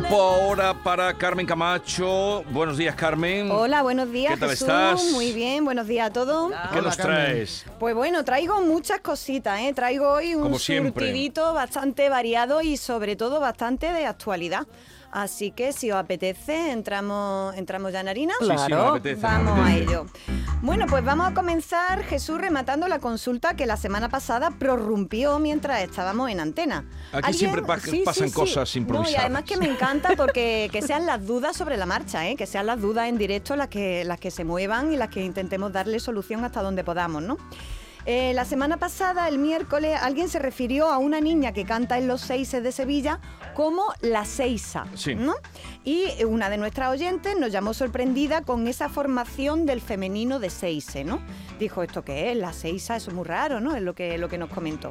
Tiempo ahora para Carmen Camacho. Buenos días, Carmen. Hola, buenos días, ¿Qué tal Jesús. estás? Muy bien, buenos días a todos. ¿Qué nos traes? Pues bueno, traigo muchas cositas, ¿eh? Traigo hoy un surtidito bastante variado y sobre todo bastante de actualidad. Así que si os apetece, entramos, entramos ya en harina. Sí, sí, nos apetece, nos Vamos a ello. Bueno, pues vamos a comenzar, Jesús, rematando la consulta que la semana pasada prorrumpió mientras estábamos en antena. Aquí siempre pa- pasan cosas No, y improvisadas. además que me encanta porque que sean las dudas sobre la marcha, ¿eh? que sean las dudas en directo las que, las que se muevan y las que intentemos darle solución hasta donde podamos, ¿no? Eh, la semana pasada, el miércoles, alguien se refirió a una niña que canta en los seises de Sevilla como la Seisa, Sí. ¿no? Y una de nuestras oyentes nos llamó sorprendida con esa formación del femenino de Seise, ¿no? Dijo, ¿esto qué es? La Seisa, eso es muy raro, ¿no? Es lo que, lo que nos comentó.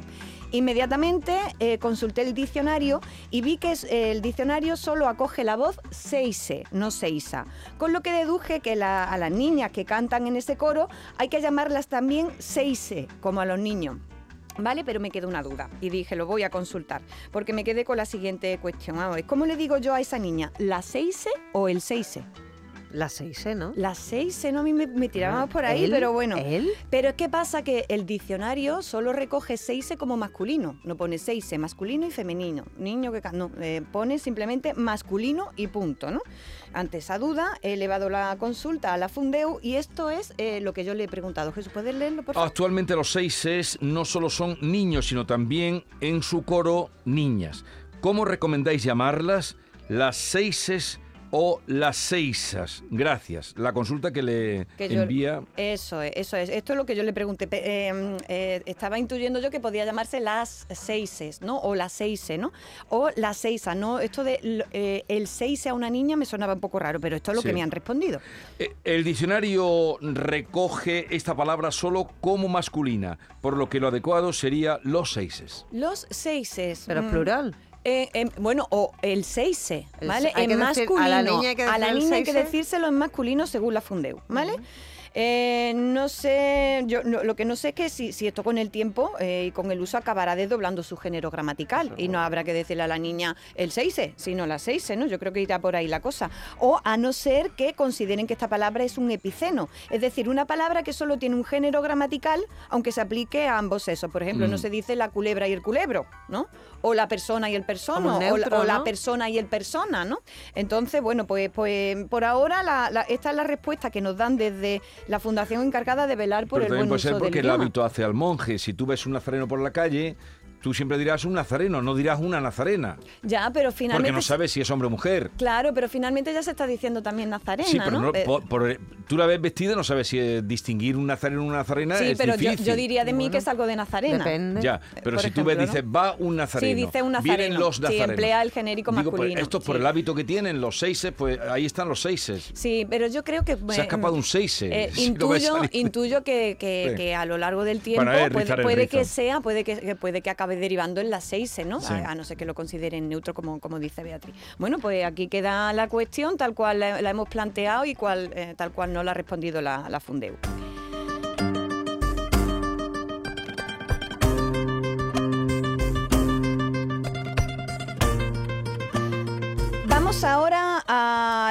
Inmediatamente eh, consulté el diccionario y vi que eh, el diccionario solo acoge la voz Seise, no Seisa. Con lo que deduje que la- a las niñas que cantan en ese coro hay que llamarlas también Seise, como a los niños. ¿Vale? Pero me quedó una duda y dije, lo voy a consultar, porque me quedé con la siguiente cuestión. ¿cómo le digo yo a esa niña? ¿La seise o el seise? La 6, ¿no? La seise, no, a mí me, me tirábamos por ahí, pero bueno. ¿Él? Pero es que pasa que el diccionario solo recoge seise como masculino, no pone seise masculino y femenino. Niño que no, eh, pone simplemente masculino y punto, ¿no? Ante esa duda he elevado la consulta a la Fundeu y esto es eh, lo que yo le he preguntado. Jesús, ¿puedes leerlo, por favor? Actualmente los seises no solo son niños, sino también en su coro niñas. ¿Cómo recomendáis llamarlas? ¿Las seises o las seisas? Gracias. La consulta que le Que yo- envía... Eso es, eso es. Esto es lo que yo le pregunté. Pe- eh, eh, estaba intuyendo yo que podía llamarse las seises, ¿no? O la seise, ¿no? O la seisa, ¿no? Esto de eh, el seise a una niña me sonaba un poco raro, pero esto es lo Sí. que me han respondido. Eh, El diccionario recoge esta palabra solo como masculina, por lo que lo adecuado sería los seises. Los seises. Pero mm, plural. Eh, em, bueno, o el seise, El ¿vale? se- hay en decir- masculino. a la niña hay que a la decir niña hay que decírselo en masculino según la Fundeu, ¿vale? Eh, no sé, yo no- lo que no sé es que si, si esto con el tiempo eh, y con el uso acabará desdoblando su género gramatical y no habrá que decirle a la niña el seise, sino la seise, ¿no? Yo creo que irá por ahí la cosa. O a no ser que consideren que esta palabra es un epiceno, es decir, una palabra que solo tiene un género gramatical, aunque se aplique a ambos sexos. Por ejemplo, Mm. no se dice la culebra y el culebro, ¿no? O la persona y el persona, o, la- persona y el persona, ¿no? Entonces, bueno, pues, pues por ahora la- la- esta es la respuesta que nos dan desde la fundación encargada de velar por Pero el buen puede uso del porque el idioma. hábito hace al monje. Si tú ves un nazareno por la calle, tú siempre dirás un nazareno, no dirás una nazarena. Ya, pero finalmente... Porque no sabes si es hombre o mujer. Claro, pero finalmente ya se está diciendo también nazarena, Sí, pero ¿no? no- Eh, por- por- tú la ves vestida y no sabes si eh, distinguir un nazareno o una nazarena sí, es pero yo, difícil. yo diría de mí Bueno, que es algo de nazarena. Depende. Ya, pero por si tú ves, dices, ¿no? va un nazareno. Sí, dice un Vienen nazareno. los Sí, nazarenos. emplea el genérico Digo, pues, masculino, esto por sí. el hábito que tienen los seises, pues ahí están los seises. Sí, pero yo creo que... Se ha escapado un seise. Eh, si intuyo, intuyo que, que- Sí. que a lo largo del tiempo Bueno, puede, puede que sea, puede que, que puede que acabe derivando en la 6, ¿no? Sí. A, a no ser que lo consideren neutro, como, como dice Beatriz. Bueno, pues aquí queda la cuestión tal cual la, la hemos planteado y cual, eh, tal cual no la ha respondido la, la Fundeu.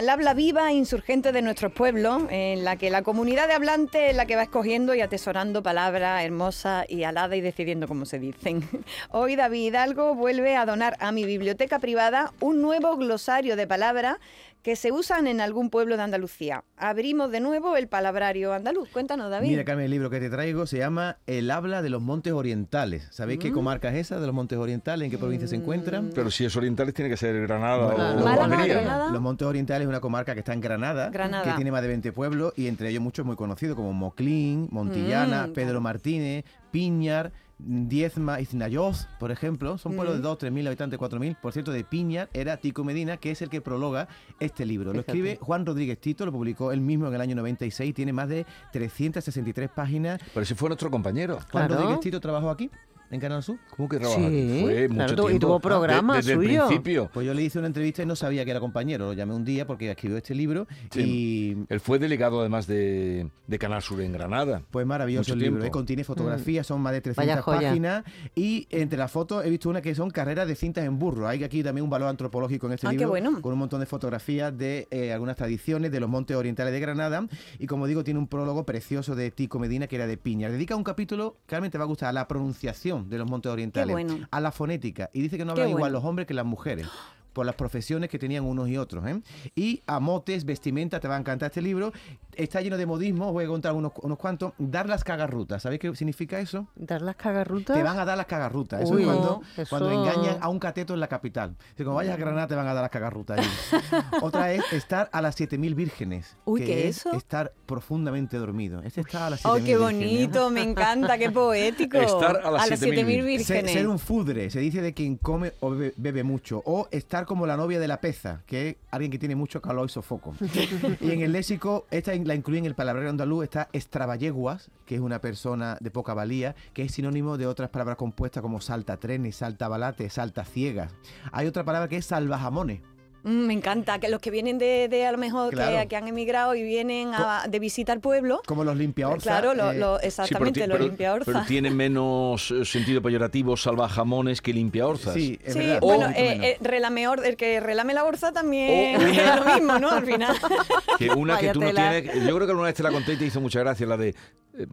Al habla viva e insurgente de nuestros pueblos, en la que la comunidad de hablantes es la que va escogiendo y atesorando palabras hermosas y aladas y decidiendo cómo se dicen. Hoy David Hidalgo vuelve a donar a mi biblioteca privada un nuevo glosario de palabras que se usan en algún pueblo de Andalucía. Abrimos de nuevo el palabrario andaluz. Cuéntanos, David. Mira, Carmen, el libro que te traigo se llama El habla de los Montes Orientales. ¿Sabéis Mm. qué comarca es esa de los Montes Orientales? ¿En qué provincia se encuentran? Pero si es orientales tiene que ser Granada Bueno, o los- Málaga, Almería. Granada. Los Montes Orientales es una comarca que está en Granada, Granada. que tiene más de 20 pueblos y entre ellos muchos muy conocidos como Moclín, Montillana, Mm, Pedro. Martínez, Piñar, Diezma y Znayoz, por ejemplo. Son pueblos Mm. de 2, 3.000 habitantes, 4.000. Por cierto, de Piñar era Tico Medina, que es el que prologa este libro. Lo escribe Juan Rodríguez Tito, lo publicó él mismo en el año 96. Tiene más de 363 páginas. Pero ese fue nuestro compañero. Juan Claro. Rodríguez Tito trabajó aquí. En Canal Sur. ¿Cómo que trabaja? Sí, Fue claro, mucho y tiempo. tuvo programa De- desde suyo. el principio. Pues yo le hice una entrevista y no sabía que era compañero. Lo llamé un día porque escribió este libro y Él fue delegado además de, de Canal Sur en Granada. Pues maravilloso Mucho el libro. ¿eh? contiene fotografías, son más de Vaya 300 joya. páginas y entre las fotos he visto una que son carreras de cintas en burro. Hay aquí también un valor antropológico en este Ah, qué libro bueno. con un montón de fotografías de eh, algunas tradiciones de los montes orientales de Granada y como digo tiene un prólogo precioso de Tico Medina que era de Piña. Dedica un capítulo, Carmen te va a gustar, a la pronunciación de los montes orientales, bueno. a la fonética. Y dice que no hablan igual los hombres que las mujeres por las profesiones que tenían unos y otros. ¿eh? Y a motes, vestimenta, te va a encantar este libro. Está lleno de modismo, os voy a contar unos, unos cuantos. Dar las cagarrutas, ¿sabéis qué significa eso? ¿Dar las cagarrutas? Te van a dar las cagarrutas. Eso Uy, es cuando, eso- cuando engañan a un cateto en la capital. Si como vayas a Granada te van a dar las cagarrutas. allí. Otra es estar a las 7000 vírgenes. Uy, que ¿qué es es eso? Estar profundamente dormido. Este está a las Oh, 7000 qué vírgenes. bonito, me encanta, qué poético. Estar a las 7.000 7.000 Ser, vírgenes. ser un fudre, se dice de quien come o bebe, bebe mucho. O estar como la novia de la peza, que es alguien que tiene mucho calor y sofoco. y en el léxico, esta la incluye en el palabra andaluz, está extravalleguas, que es una persona de poca valía, que es sinónimo de otras palabras compuestas como salta trenes, salta balate, salta ciegas. Hay otra palabra que es salvajamones. Mm, me encanta, que los que vienen de, de a lo mejor que- Claro. que, han emigrado y vienen a- de visita al pueblo. Como los limpiaorzas. Claro, lo- eh, lo- Sí, pero exactamente, los limpiaorzas. Pero tiene menos eh, sentido peyorativo salvajamones que limpiaorzas. Sí, es Sí, verdad. O- bueno, eh, eh, relame-or- el que relame la orza también O es lo mismo, ¿no? Al final. Que una que tú no tienes. Yo creo que alguna vez te la conté y te hizo mucha gracia, la de eh,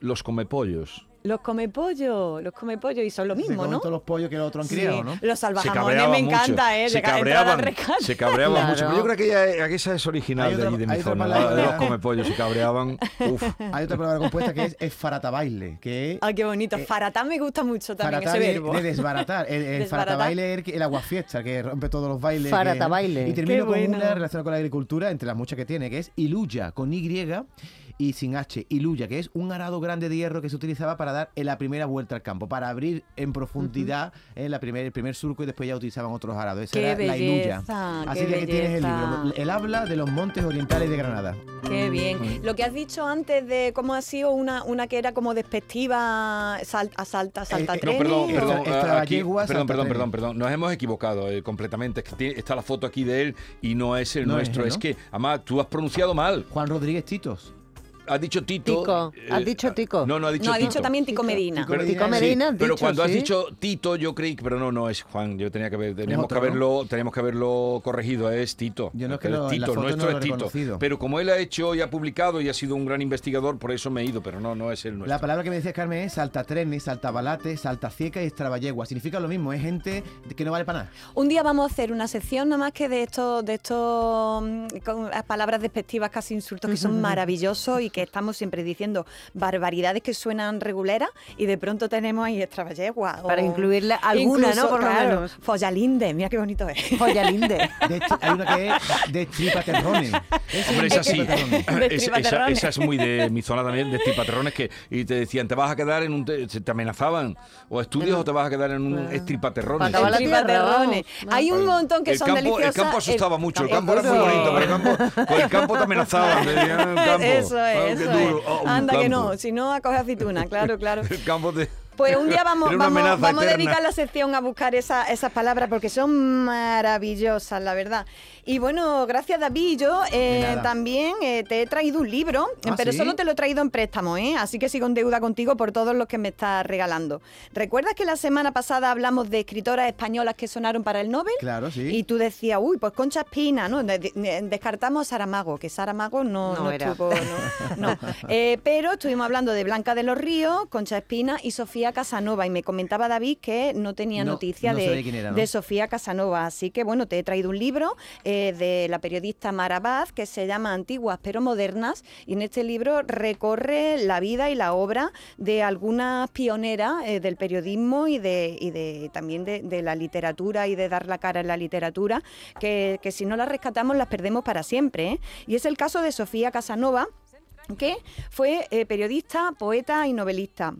los comepollos. Los come pollo, los come pollo y son lo mismo, ¿no? todos los pollos que los otros han Sí, criado, ¿no? Los salvajamones me mucho. encanta, ¿eh? Se cabreaban, se cabreaban Claro. mucho. Pero Yo creo que, ella- que esa es original Hay de otra- allí de mi otra zona. la de los comepollos se cabreaban. Uf. Hay otra palabra compuesta que es que es Ay, qué bonito. Eh, Faratán me gusta mucho también ese de- verbo. De, desbaratar. El, el Desbaratar. faratabaile es el, que- el aguafiesta, que rompe todos los bailes. que- Faratabaile. Y termino Qué con bueno. una relacionada con la agricultura, entre las muchas que tiene, que es iluya, con Y y sin H. Iluya, que es un arado grande de hierro que se utilizaba para dar en la primera vuelta al campo, para abrir en profundidad en la primer, el primer surco y después ya utilizaban otros arados. Esa Qué era la iluya. belleza, Así que aquí tienes el belleza. libro. El habla de los montes orientales de Granada. Qué bien. Lo que has dicho antes de cómo ha sido una, una que era como despectiva, sal- asalta, salta eh, No, trenes, perdón, perdón, Extra- extra aquí- yeguas, perdón, perdón, perdón, perdón. Nos hemos equivocado eh, completamente. Es que tiene- está la foto aquí de él y no es el No es nuestro. Es, ¿no? que, además, tú has pronunciado mal. Juan Rodríguez Titos. Has dicho Tito. Tico. ¿Has dicho Tico? No, no ha dicho No, ha Tito. dicho también Tico Medina. Tico Medina. Tico Medina, has pero dicho, cuando has sí. dicho Tito, yo creí que, pero no, no es Juan. Yo tenía que ver, teníamos otro, que haberlo, teníamos que haberlo corregido. Es Tito. Yo no es que la Tito, foto nuestro no es Tito. Pero como él ha hecho y ha publicado y ha sido un gran investigador, por eso me he ido. Pero no, no es el nuestro. La palabra que me decía Carmen es saltatrenes, saltabalate, saltacieca y extravallegua. Significa lo mismo, es gente que no vale para nada. Un día vamos a hacer una sección nada más que de estos, de estos mm, con las palabras despectivas, casi insultos, que son maravillosos y que estamos siempre diciendo barbaridades que suenan reguleras y de pronto tenemos ahí extravallegua. Para incluirle alguna, incluso, ¿no? Por lo claro, menos. Follalinde, mira qué bonito es. Joyalinde. De hecho, hay una que es de tripaterrones. Hombre, es es así. tripaterrones. De Es- esa, esa es muy de mi zona también, de tripaterrones, que y te decían, te vas a quedar en un... Te, amenazaban, o estudias o te vas a quedar en un estripaterrones. Para acabar la tierra, Tripaterrones. vamos. Hay un montón que el son campo, deliciosas. El campo asustaba mucho, el el campo era muy bonito, pero el campo, con el campo te amenazaban. te decían, "El campo, Eso es, eso es. ah, Anda que campo". no, si no, acoge aceituna, claro, claro. El campo te... Pues un día vamos, vamos, vamos a dedicar la sección a buscar esa- esas palabras porque son maravillosas, la verdad. Y bueno, gracias David. Yo eh, también eh, te he traído un libro, ¿Ah, pero sí? solo te lo he traído en préstamo, ¿eh? así que sigo en deuda contigo por todos los que me estás regalando. ¿Recuerdas que la semana pasada hablamos de escritoras españolas que sonaron para el Nobel? Claro, sí. Y tú decías, uy, pues Concha Espina, ¿no? De- de- descartamos a Saramago, que Saramago no, No no era. estuvo, no, no. Eh, pero estuvimos hablando de Blanca de los Ríos, Concha Espina y Sofía Casanova. Y me comentaba David que no tenía No, noticia no de, sabía quién era, ¿no? de Sofía Casanova. Así que bueno, te he traído un libro eh, de la periodista Mara Baz que se llama Antiguas pero modernas. Y en este libro recorre la vida y la obra de algunas pioneras eh, del periodismo y de, y de también de, de la literatura y de dar la cara en la literatura, que, que si no las rescatamos las perdemos para siempre. ¿eh? Y es el caso de Sofía Casanova que fue eh, periodista, poeta y novelista.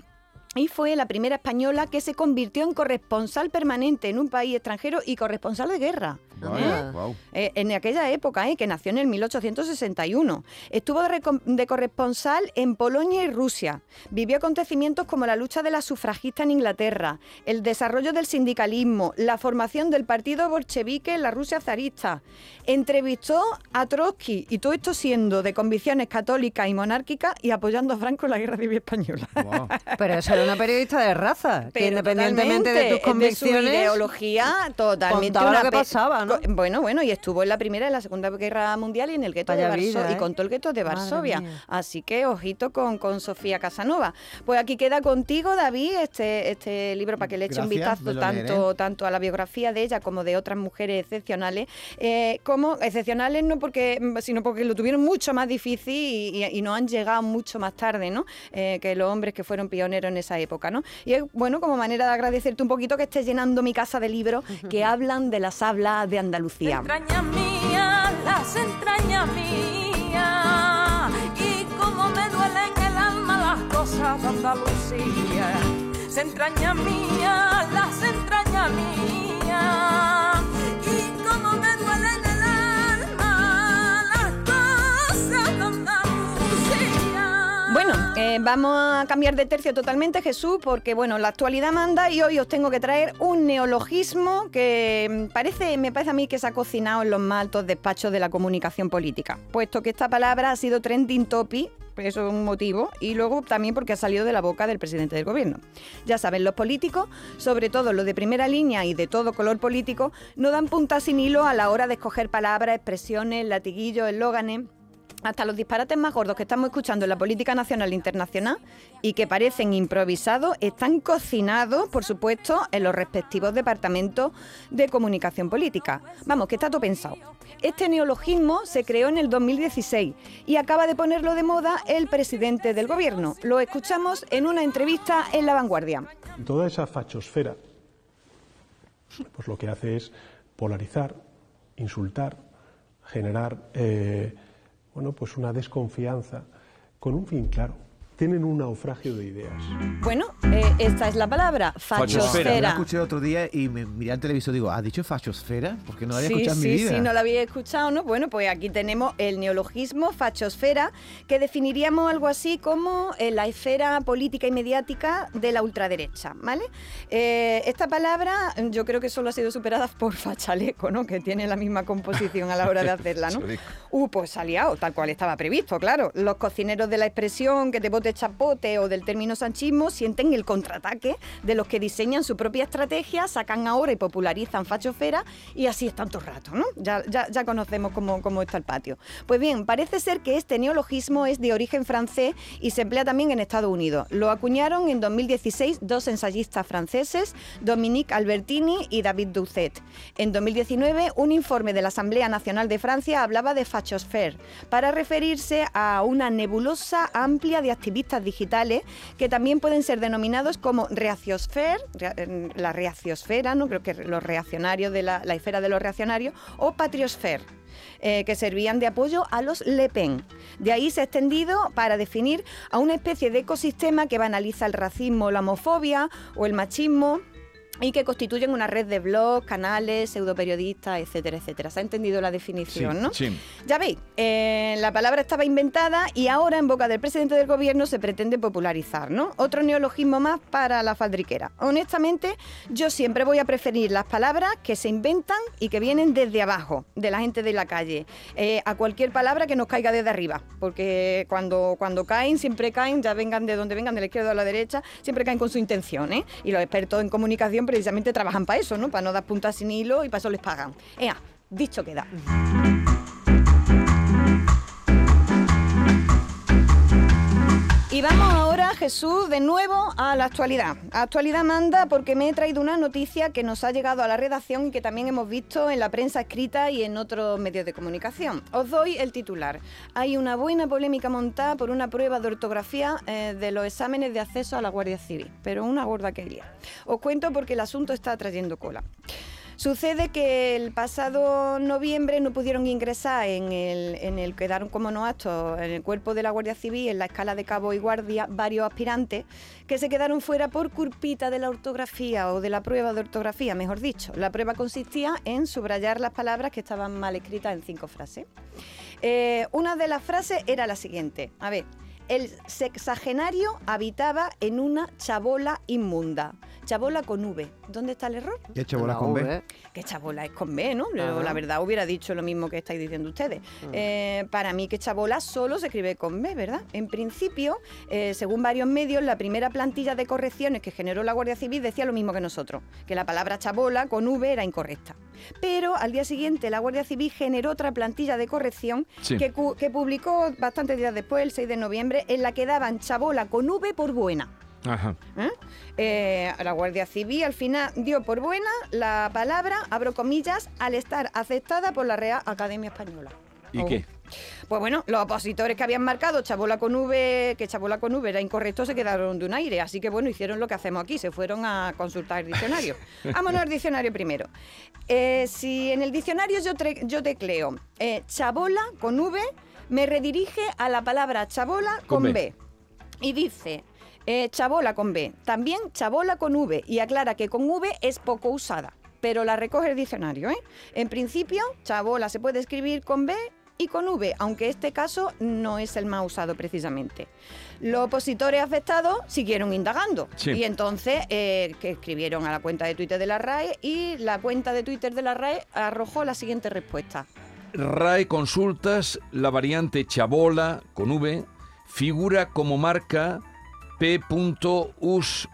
Y fue la primera española que se convirtió en corresponsal permanente en un país extranjero y corresponsal de guerra. Guau. Eh, en aquella época, eh, que nació en el 1861. Estuvo de, corresponsal en Polonia y Rusia. Vivió acontecimientos como la lucha de la sufragista en Inglaterra, el desarrollo del sindicalismo, la formación del partido bolchevique en la Rusia zarista. Entrevistó a Trotsky y todo esto siendo de convicciones católicas y monárquicas y apoyando a Franco en la Guerra Civil Española. Pero eso una periodista de raza, que independientemente de tus convicciones... su ideología, totalmente. contaba lo una que pasaba, ¿no? Bueno, bueno, y estuvo en la Primera y en la Segunda Guerra Mundial y en el gueto de Varsovia. vida, Y ¿eh? contó el gueto de Varsovia. Así que ojito con, con Sofía Casanova. Pues aquí queda contigo, David, este, este libro para que le eche un vistazo tanto, leeré. tanto a la biografía de ella como de otras mujeres excepcionales. eh, como excepcionales no porque, mm, sino porque lo tuvieron mucho más difícil y, y- y no han llegado mucho más tarde, ¿no? Eh, que los hombres que fueron pioneros en esa época, ¿no? Y es bueno como manera de agradecerte un poquito que estés llenando mi casa de libros que hablan de las hablas de Andalucía. entrañas mías, las entrañas mías, y cómo me duelen el alma las cosas de Andalucía. Se entrañas mías, las entrañas mías, eh, vamos a cambiar de tercio totalmente, Jesús, porque bueno, la actualidad manda y hoy os tengo que traer un neologismo que mm, parece, me parece a mí que se ha cocinado en los más altos despachos de la comunicación política, puesto que esta palabra ha sido trending topic. pues Eso es un motivo, y luego también porque ha salido de la boca del presidente del gobierno. Ya saben, los políticos, sobre todo los de primera línea y de todo color político, no dan punta sin hilo a la hora de escoger palabras, expresiones, latiguillos, eslóganes hasta los disparates más gordos que estamos escuchando en la política nacional e internacional y que parecen improvisados están cocinados, por supuesto, en los respectivos departamentos de comunicación política. Vamos, que está todo pensado. Este neologismo se creó en el 2016 y acaba de ponerlo de moda el presidente del gobierno. Lo escuchamos en una entrevista en La Vanguardia. Toda esa fachosfera, pues lo que hace es polarizar, insultar, generar, eh, bueno, pues una desconfianza con un fin claro. Tienen un naufragio de ideas. Bueno, eh, esta es la palabra, Fachosfera. La escuché otro día y me miré al televisor y digo, ¿has dicho fachosfera? Porque no la había sí, escuchado en sí, mi vida. sí, no la había escuchado, ¿no? Bueno, pues aquí tenemos el neologismo fachosfera, que definiríamos algo así como eh, la esfera política y mediática de la ultraderecha, ¿vale? Eh, esta palabra yo creo que solo ha sido superada por fachaleco, ¿no? Que tiene la misma composición a la hora de hacerla, ¿no? Fachaleco. Uh, pues ha liado, tal cual estaba previsto, claro. Los cocineros de la expresión que te bote chapote o del término sanchismo sienten el contraataque de los que diseñan su propia estrategia, sacan ahora y popularizan fachosfera y así están todo el rato, ¿no? Ya, ya, conocemos cómo, cómo está el patio. Pues bien, parece ser que este neologismo es de origen francés y se emplea también en Estados Unidos. Lo acuñaron en 2016 dos ensayistas franceses, Dominique Albertini y David Doucet. En 2019, un informe de la Asamblea Nacional de Francia hablaba de fachosfère para referirse a una nebulosa amplia de digitales que también pueden ser denominados como reaciosfère, rea- eh, la reaciosfera, ¿no? creo que los reaccionarios de la, la esfera de los reaccionarios, o patriosfère. eh, que servían de apoyo a los Le Pen. De ahí se ha extendido para definir a una especie de ecosistema que banaliza el racismo, la homofobia o el machismo y que constituyen una red de blogs, canales, pseudoperiodistas, etcétera, etcétera. ¿Se ha entendido la definición, Sí, no? sí. Ya veis, eh, la palabra estaba inventada y ahora en boca del presidente del gobierno se pretende popularizar, ¿no? Otro neologismo más para la faldriquera. Honestamente, yo siempre voy a preferir las palabras que se inventan y que vienen desde abajo, de la gente de la calle, eh, a cualquier palabra que nos caiga desde arriba, porque cuando, cuando caen, siempre caen, ya vengan de donde vengan, de la izquierda o de la derecha, siempre caen con su intención, ¿eh? Y los expertos en comunicación precisamente trabajan para eso, ¿no? Para no dar puntas sin hilo y para eso les pagan. Ea, dicho queda. Y vamos ahora, Jesús, de nuevo a la actualidad. Actualidad manda porque me he traído una noticia que nos ha llegado a la redacción y que también hemos visto en la prensa escrita y en otros medios de comunicación. Os doy el titular. Hay una buena polémica montada por una prueba de ortografía eh, de los exámenes de acceso a la Guardia Civil, pero una gorda que lía. Os cuento porque el asunto está trayendo cola. Sucede que el pasado noviembre no pudieron ingresar en el, en el quedaron como no actos en el cuerpo de la Guardia Civil, en la escala de cabo y guardia, varios aspirantes que se quedaron fuera por culpita de la ortografía o de la prueba de ortografía, mejor dicho. La prueba consistía en subrayar las palabras que estaban mal escritas en cinco frases. Eh, una de las frases era la siguiente. A ver, el sexagenario habitaba en una chabola inmunda. Chabola con V. ¿Dónde está el error? ¿Qué chabola La con B? V. Que chabola es con B, ¿no? La verdad hubiera dicho lo mismo que estáis diciendo ustedes. Eh, para mí que chabola solo se escribe con B, ¿verdad? En principio, eh, según varios medios, la primera plantilla de correcciones que generó la Guardia Civil decía lo mismo que nosotros, que la palabra chabola con V era incorrecta. Pero al día siguiente la Guardia Civil generó otra plantilla de corrección Sí. que, que publicó bastantes días después, el 6 de noviembre, en la que daban chabola con V por buena. Ajá. ¿eh? Eh, la Guardia Civil al final dio por buena la palabra, abro comillas, al estar aceptada por la Real Academia Española. ¿Y Oh. qué? Pues bueno, los opositores que habían marcado chabola con V, que chabola con V era incorrecto, se quedaron de un aire. Así que bueno, hicieron lo que hacemos aquí, se fueron a consultar el diccionario. Vámonos al diccionario primero. Eh, si en el diccionario yo, tecleo eh, chabola con V, me redirige a la palabra chabola Con con, B. B. Y dice eh, chabola con B, también chabola con V, y aclara que con V es poco usada. Pero la recoge el diccionario, ¿eh? En principio, chabola se puede escribir con B y con V, aunque este caso no es el más usado precisamente. Los opositores afectados siguieron indagando Sí. y entonces eh, que escribieron a la cuenta de Twitter de la RAE y la cuenta de Twitter de la RAE arrojó la siguiente respuesta. RAE Consultas, la variante chabola con V, figura como marca P.us.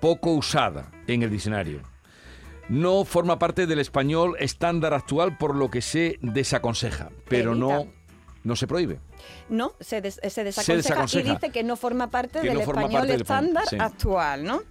poco usada en el diccionario. No forma parte del español estándar actual, por lo que se desaconseja, pero no, no se prohibe. No, se, des- se desaconseja, desaconseja. y dice que no forma parte Que del no español del estándar sí. actual, ¿no?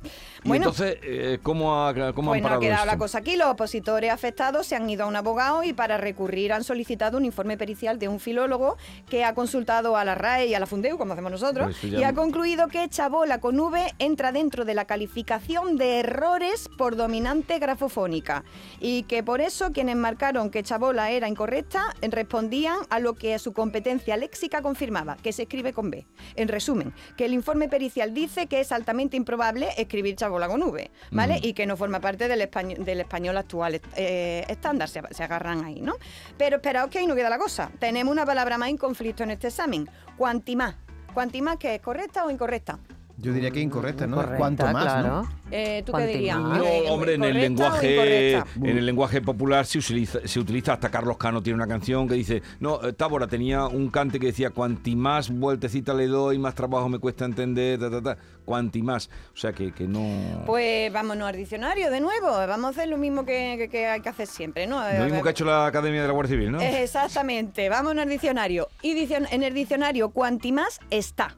Y entonces, eh, ¿cómo, ha, cómo Pues han no ha parado quedado esto? la cosa aquí. Los opositores afectados se han ido a un abogado y para recurrir han solicitado un informe pericial de un filólogo que ha consultado a la RAE y a la Fundeu, como hacemos nosotros, Pues ya y ha concluido que chabola con V entra dentro de la calificación de errores por dominante grafofónica y que por eso quienes marcaron que chabola era incorrecta respondían a lo que su competencia léxica confirmaba, que se escribe con B. En resumen, que el informe pericial dice que es altamente improbable escribir chabola con V, ¿vale? Y que no forma parte del español, del español actual eh, estándar, se, se agarran ahí, ¿no? Pero esperaos que ahí no queda la cosa. Tenemos una palabra más en conflicto en este examen, cuantimás. ¿Cuantimás que es correcta o incorrecta? Yo diría que incorrecta, ¿no? Correcta, Cuanto más, claro. ¿no? Eh, ¿Tú qué dirías? No, hombre, en el ¿correcta o lenguaje en el lenguaje popular se utiliza, se utiliza hasta Carlos Cano tiene una canción que dice, no, eh, Tábora tenía un cante que decía, cuanti más vueltecita le doy, más trabajo me cuesta entender, ta, ta, ta, cuanti más. O sea que, que no... Pues vámonos al diccionario de nuevo. Vamos a hacer lo mismo que, que- que hay que hacer siempre, ¿no? Lo mismo que ha hecho la Academia de la Guardia Civil, ¿no? Exactamente, vámonos al diccionario. Y dicion- en el diccionario, cuanti más está.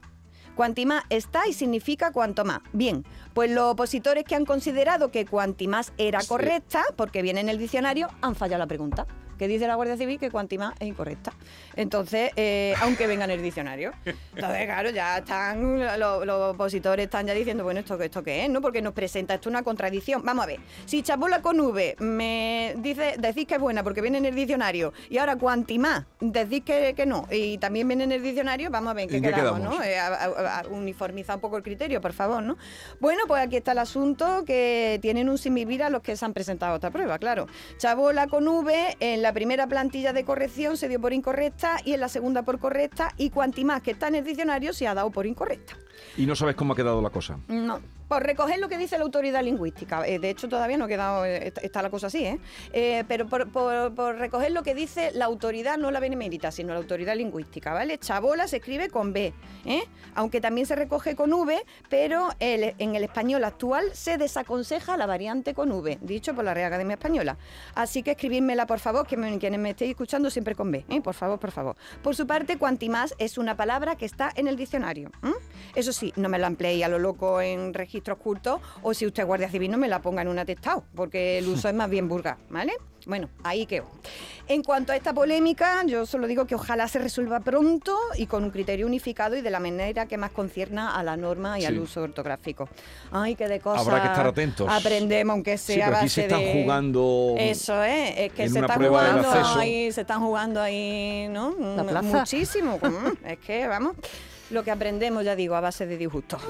Cuanti más está y significa cuanto más. Bien, pues los opositores que han considerado que cuanti más era correcta, porque viene en el diccionario, han fallado la pregunta. Que dice la Guardia Civil que cuanti más es incorrecta. Entonces, eh, aunque venga en el diccionario. Entonces, claro, ya están, los, los opositores están ya diciendo, bueno, ¿esto, esto qué es? ¿no? Porque nos presenta esto una contradicción. Vamos a ver, si chabola con V me dice, decís que es buena porque viene en el diccionario, y ahora cuanti más decís que, que no, y también viene en el diccionario, vamos a ver en qué, ¿En qué quedamos, quedamos? ¿no? Eh, a- a- a- uniformizar un poco el criterio, por favor, ¿no? Bueno, pues aquí está el asunto que tienen un simivir a los que se han presentado esta prueba, claro. Chabola con V, en la primera plantilla de corrección se dio por incorrecta y en la segunda por correcta, y cuanti más que está en el diccionario se ha dado por incorrecta. Y no sabes cómo ha quedado la cosa. No, por recoger lo que dice la autoridad lingüística. Eh, de hecho, todavía no ha quedado, eh, está, la cosa así, ¿eh? Eh, pero por, recoger lo que dice la autoridad, no la benemérita, sino la autoridad lingüística, ¿vale? Chabola se escribe con B, ¿eh? Aunque también se recoge con V, pero en el español actual se desaconseja la variante con V, dicho por la Real Academia Española. Así que escribídmela, por favor, que me- quienes me estéis escuchando siempre con B, ¿eh? Por favor, por favor. Por su parte, cuantimás es una palabra que está en el diccionario. ¿m? Eso sí, no me la empleéis a lo loco en registros cultos o si usted es guardia civil no me la ponga en un atestado, porque el uso es más bien vulgar, ¿vale? Bueno, ahí quedó. En cuanto a esta polémica, yo solo digo que ojalá se resuelva pronto y con un criterio unificado y de la manera que más concierna a la norma y al uso ortográfico. Ay, que de cosas Habrá que estar atentos. aprendemos, aunque sea Sí, pero aquí se base están de- jugando Eso es, es que en se están jugando ahí, se están jugando ahí, ¿no? La Mm, plaza. Muchísimo. mm, es que, vamos, lo que aprendemos, ya digo, a base de disgustos.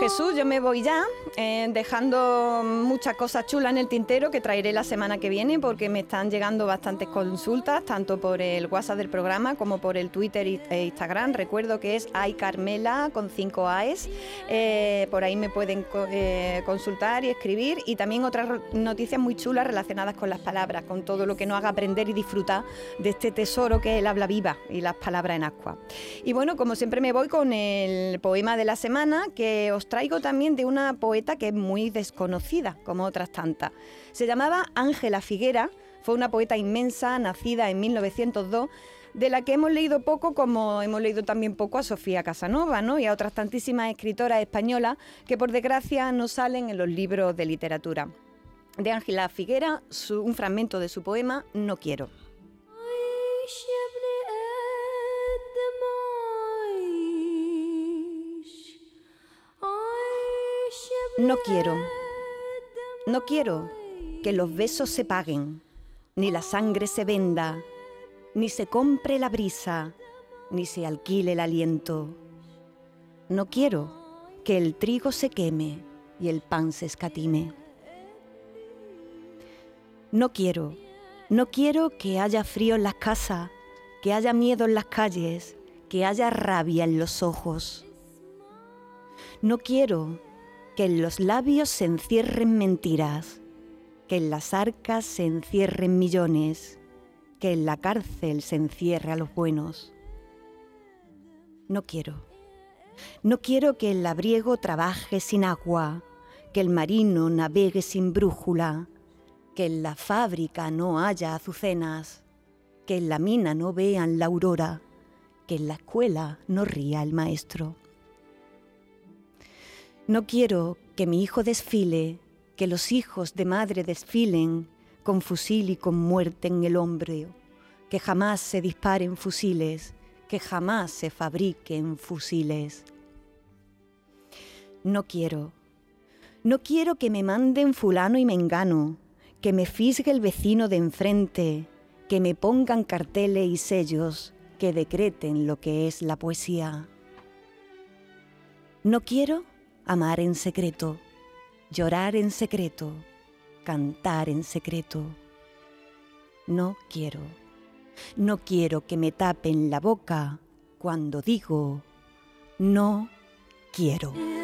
Jesús, yo me voy ya, eh, dejando muchas cosas chulas en el tintero que traeré la semana que viene porque me están llegando bastantes consultas, tanto por el WhatsApp del programa como por el Twitter e Instagram. Recuerdo que es iCarmela con 5 AES. Eh, por ahí me pueden eh, consultar y escribir. Y también otras noticias muy chulas relacionadas con las palabras, con todo lo que nos haga aprender y disfrutar de este tesoro que es el habla viva y las palabras en agua. Y bueno, como siempre me voy con el poema de la semana que os traigo también de una poeta que es muy desconocida, como otras tantas. Se llamaba Ángela Figuera, fue una poeta inmensa, nacida en 1902, de la que hemos leído poco, como hemos leído también poco a Sofía Casanova, ¿no? Y a otras tantísimas escritoras españolas que por desgracia no salen en los libros de literatura. De Ángela Figuera, su- un fragmento de su poema No quiero. No quiero, no quiero que los besos se paguen, ni la sangre se venda, ni se compre la brisa, ni se alquile el aliento. No quiero que el trigo se queme y el pan se escatime. No quiero, no quiero que haya frío en las casas, que haya miedo en las calles, que haya rabia en los ojos. No quiero que en los labios se encierren mentiras, que en las arcas se encierren millones, que en la cárcel se encierre a los buenos. No quiero. No quiero que el labriego trabaje sin agua, que el marino navegue sin brújula, que en la fábrica no haya azucenas, que en la mina no vean la aurora, que en la escuela no ría el maestro. No quiero que mi hijo desfile, que los hijos de madre desfilen con fusil y con muerte en el hombro, que jamás se disparen fusiles, que jamás se fabriquen fusiles. No quiero, no quiero que me manden fulano y mengano, que me fisgue el vecino de enfrente, que me pongan carteles y sellos que decreten lo que es la poesía. No quiero amar en secreto, llorar en secreto, cantar en secreto. No quiero, no quiero que me tapen la boca cuando digo no quiero.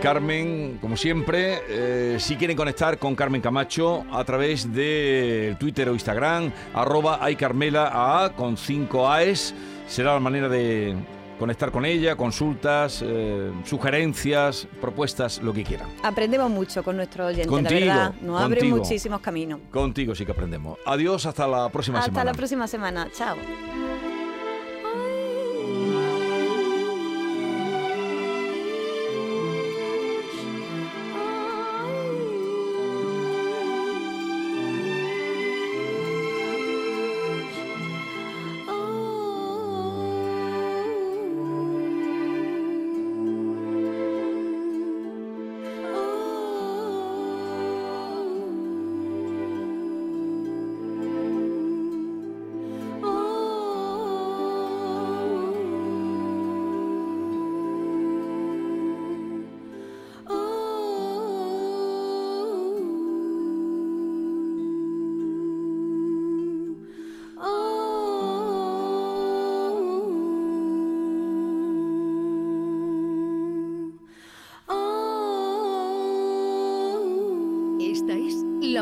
Carmen, como siempre, eh, si quieren conectar con Carmen Camacho a través de Twitter o Instagram, arroba iCarmelaA con 5 AES, será la manera de conectar con ella, consultas, eh, sugerencias, propuestas, lo que quieran. Aprendemos mucho con nuestro oyente, Contigo, la verdad. Nos abre muchísimos caminos. Contigo sí que aprendemos. Adiós, hasta la próxima Hasta semana. la próxima semana. Chao.